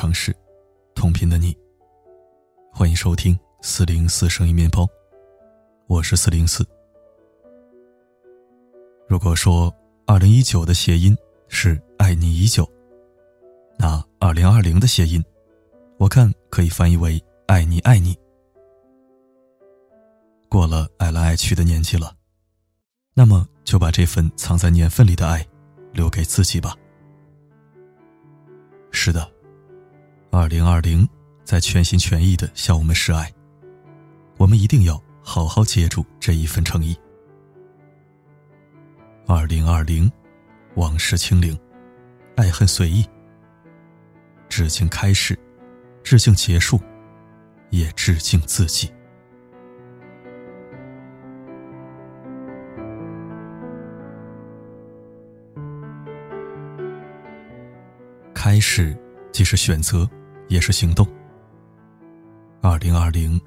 城市，同频的你。欢迎收听四零四声音面包，我是四零四。如果说二零一九的谐音是爱你已久，那二零二零的谐音，我看可以翻译为爱你爱你。过了爱来爱去的年纪了，那么就把这份藏在年份里的爱留给自己吧。是的，二零二零在全心全意的向我们示爱，我们一定要好好接住这一份诚意。二零二零，往事清零，爱恨随意，致敬开始，致敬结束，也致敬自己。开始，既是选择，也是行动。二零二零，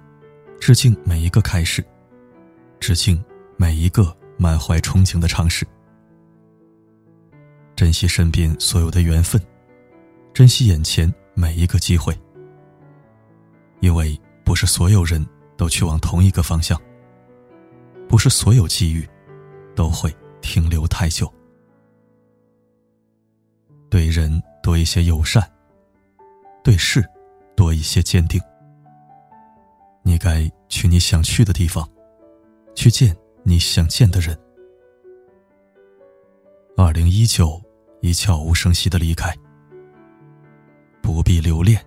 致敬每一个开始，致敬每一个满怀憧憬的尝试。珍惜身边所有的缘分，珍惜眼前每一个机会。因为不是所有人都去往同一个方向，不是所有机遇都会停留太久。对人。多一些友善，对事多一些坚定。你该去你想去的地方，去见你想见的人。二零一九已悄无声息的离开，不必留恋，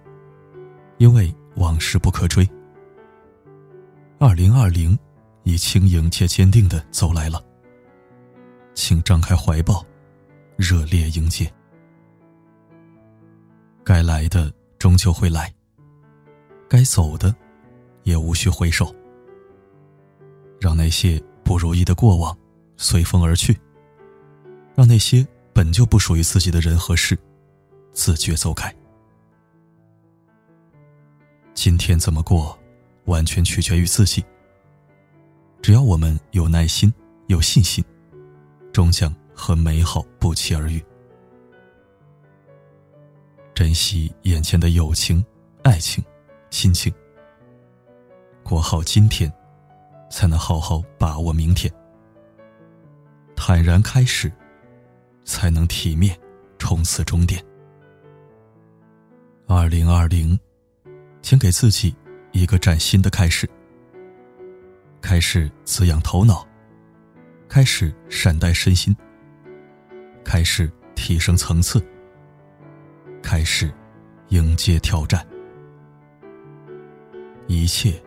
因为往事不可追。二零二零已轻盈且坚定的走来了，请张开怀抱，热烈迎接。该来的终究会来，该走的也无需回首。让那些不如意的过往随风而去，让那些本就不属于自己的人和事自觉走开。今天怎么过，完全取决于自己。只要我们有耐心、有信心，终将和美好不期而遇。珍惜眼前的友情、爱情、亲情，过好今天，才能好好把握明天。坦然开始，才能体面冲刺终点。二零二零，请给自己一个崭新的开始。开始滋养头脑，开始善待身心，开始提升层次。开始，迎接挑战，一切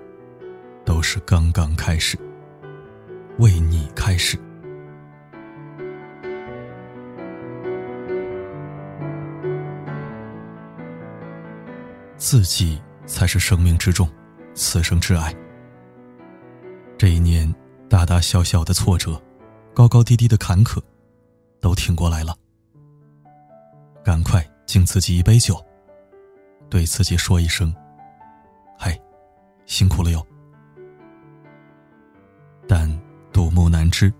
都是刚刚开始，为你开始。自己才是生命之重，此生挚爱。这一年，大大小小的挫折，高高低低的坎坷，都挺过来了。赶快！敬自己一杯酒，对自己说一声：“嗨，辛苦了哟。”但独木难支，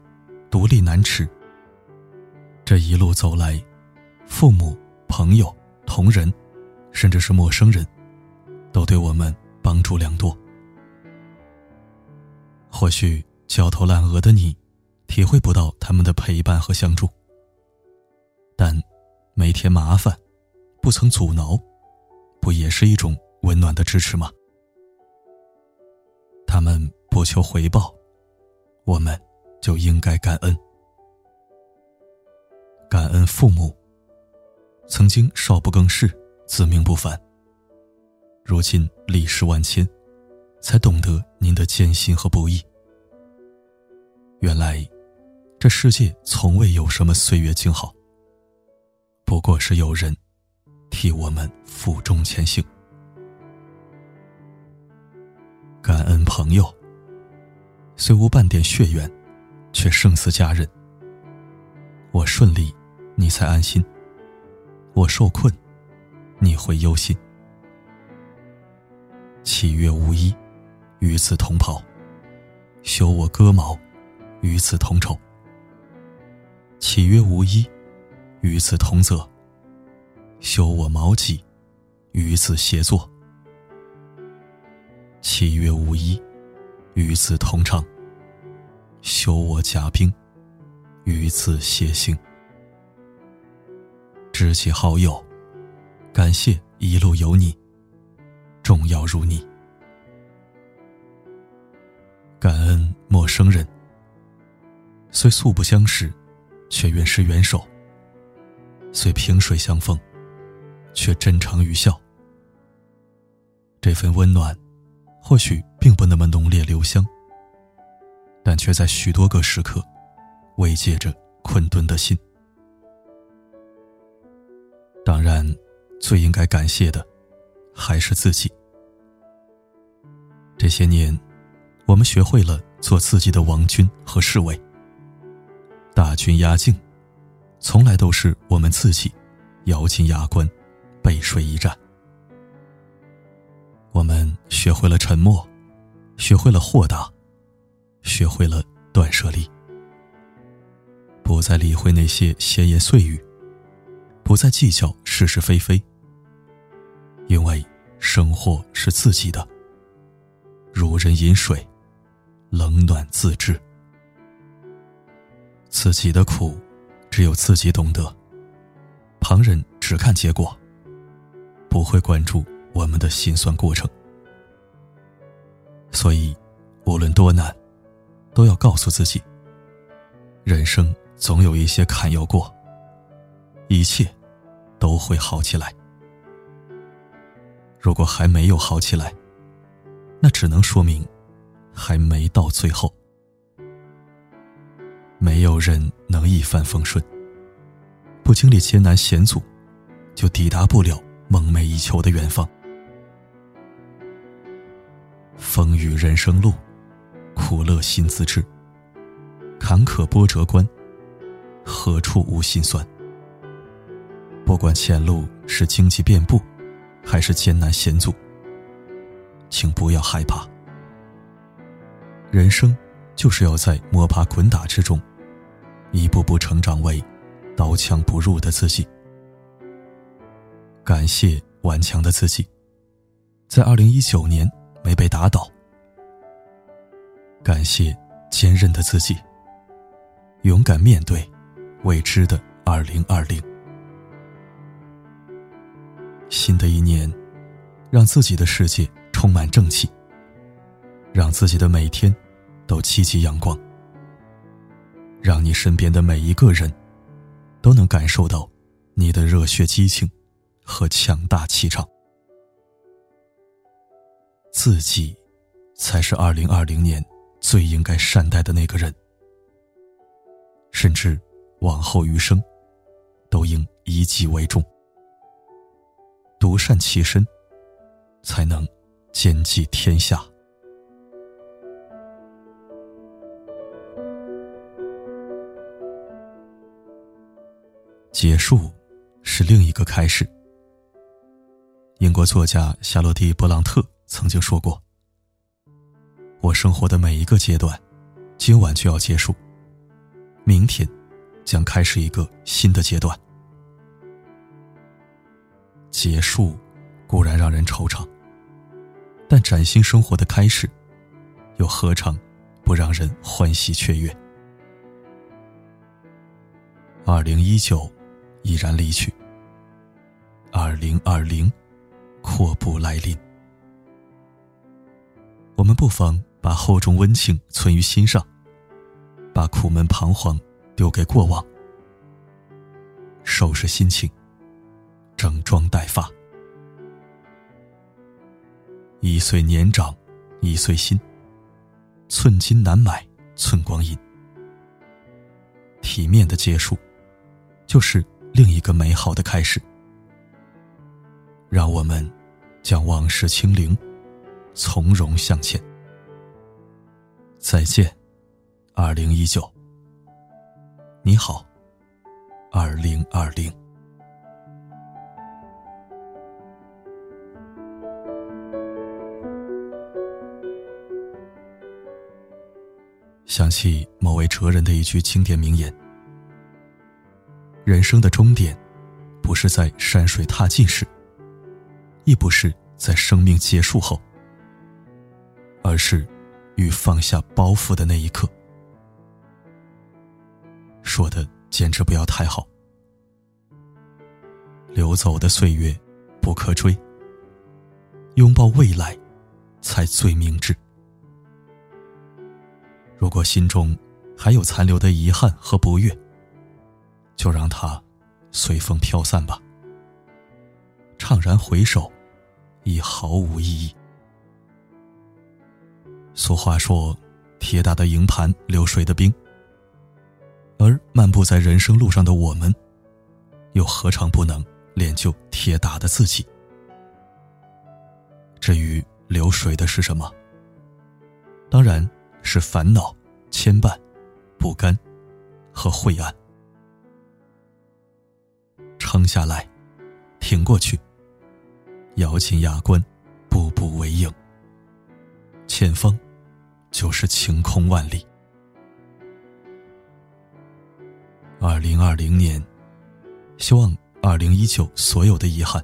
独立难持。这一路走来，父母、朋友、同仁，甚至是陌生人，都对我们帮助良多。或许焦头烂额的你，体会不到他们的陪伴和相助，但每天麻烦。不曾阻挠，不也是一种温暖的支持吗？他们不求回报，我们就应该感恩。感恩父母，曾经少不更事，自命不凡。如今历史万千，才懂得您的艰辛和不易。原来，这世界从未有什么岁月静好，不过是有人。替我们负重前行，感恩朋友。虽无半点血缘，却胜似家人。我顺利，你才安心；我受困，你会忧心。七月无衣，与子同袍；修我戈矛，与子同仇。岂曰无衣，与子同泽。修我毛戟，与子协作；七月五一，与子同唱；修我甲兵，与子偕行。知己好友，感谢一路有你，重要如你。感恩陌生人，虽素不相识，却愿是元首；虽萍水相逢，却真诚与笑。这份温暖，或许并不那么浓烈留香，但却在许多个时刻，慰藉着困顿的心。当然，最应该感谢的，还是自己。这些年。我们学会了做自己的王军和侍卫。大军压境，从来都是我们自己咬紧牙关，背水一战。我们学会了沉默，学会了豁达，学会了断舍离，不再理会那些闲言碎语，不再计较是是非非。因为生活是自己的，如人饮水。冷暖自知，自己的苦，只有自己懂得。旁人只看结果，不会关注我们的辛酸过程。所以，无论多难，都要告诉自己：人生总有一些坎要过，一切都会好起来。如果还没有好起来，那只能说明。还没到最后，没有人能一帆风顺。不经历艰难险阻，就抵达不了梦寐以求的远方。风雨人生路，苦乐心自知。坎坷波折关，何处无心酸？不管前路是荆棘遍布，还是艰难险阻，请不要害怕。人生，就是要在摸爬滚打之中，一步步成长为刀枪不入的自己。感谢顽强的自己，在二零一九年没被打倒。感谢坚韧的自己，勇敢面对未知的二零二零。新的一年，让自己的世界充满正气。让自己的每天都积极阳光，让你身边的每一个人都能感受到你的热血激情和强大气场。自己才是二零二零年最应该善待的那个人，甚至往后余生都应以己为重，独善其身，才能兼济天下。结束，是另一个开始。英国作家夏洛蒂·勃朗特曾经说过：“我生活的每一个阶段，今晚就要结束，明天将开始一个新的阶段。”结束固然让人惆怅，但崭新生活的开始，又何尝不让人欢喜雀跃？二零一九。已然离去。二零二零，祸不来临。我们不妨把厚重温情存于心上，把苦闷彷徨丢给过往，收拾心情，整装待发。一岁年长，一岁新。寸金难买寸光阴。体面的结束，就是。另一个美好的开始，让我们将往事清零，从容向前。再见，二零一九。你好，二零二零。想起某位哲人的一句经典名言。人生的终点，不是在山水踏尽时，亦不是在生命结束后，而是与放下包袱的那一刻。说的简直不要太好。流走的岁月不可追，拥抱未来才最明智。如果心中还有残留的遗憾和不悦，就让它随风飘散吧。怅然回首，已毫无意义。俗话说：“铁打的营盘流水的兵。”而漫步在人生路上的我们，又何尝不能练就铁打的自己？至于流水的是什么？当然是烦恼、牵绊、不甘和晦暗。撑下来，挺过去，咬紧牙关，步步为营。前方就是晴空万里。二零二零年，希望二零一九所有的遗憾，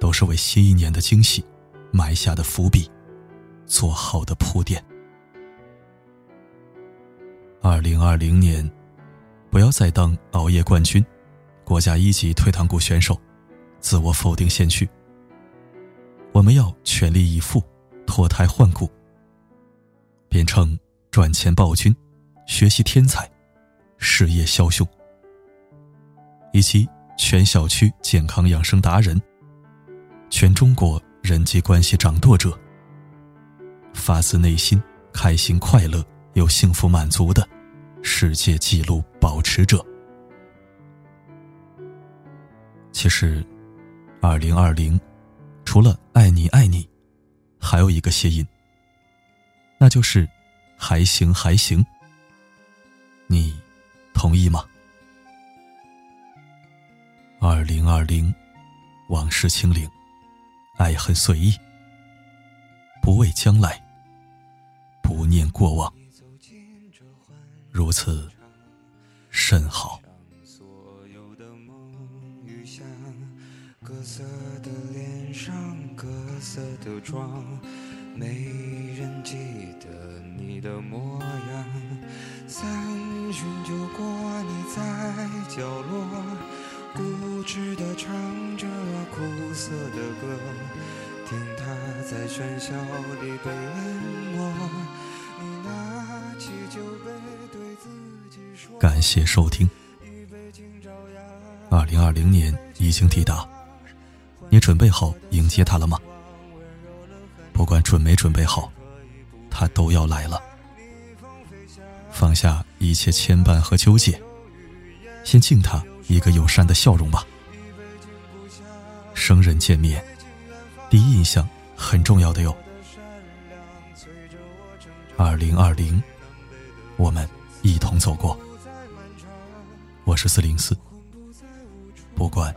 都是为新一年的惊喜埋下的伏笔，做好的铺垫。二零二零年，不要再当熬夜冠军、国家一级退堂鼓选手，自我否定先驱。我们要全力以赴，脱胎换骨，变成赚钱暴君、学习天才。事业枭雄，以及全小区健康养生达人，全中国人际关系掌舵者，发自内心开心快乐又幸福满足的世界纪录保持者。其实，二零二零，除了爱你爱你，还有一个谐音，那就是还行还行。你。同意吗？二零二零，往事清零，爱恨随意，不畏将来，不念过往，如此甚好。各色的上，各色的妆，没人记得你的模样。三巡酒过，你在角落，固执的唱着苦涩的歌，听它在喧嚣里被淹没。你拿起酒杯，对自己说：感谢收听。二零二零年已经抵达。你准备好迎接他了吗？不管准没准备好，他都要来了。放下一切牵绊和纠结，先敬他一个友善的笑容吧。生人见面，第一印象很重要的哟。二零二零，我们一同走过。我是四零四，不管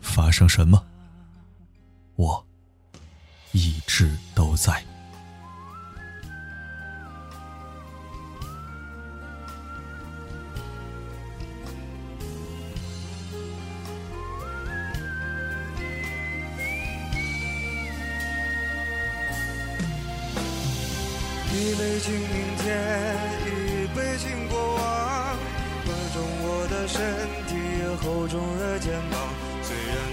发生什么。我一直都在。一杯敬明天，一杯敬过往，宽重我的身体，厚重的肩膀。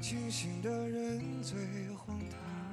清醒的人最荒唐。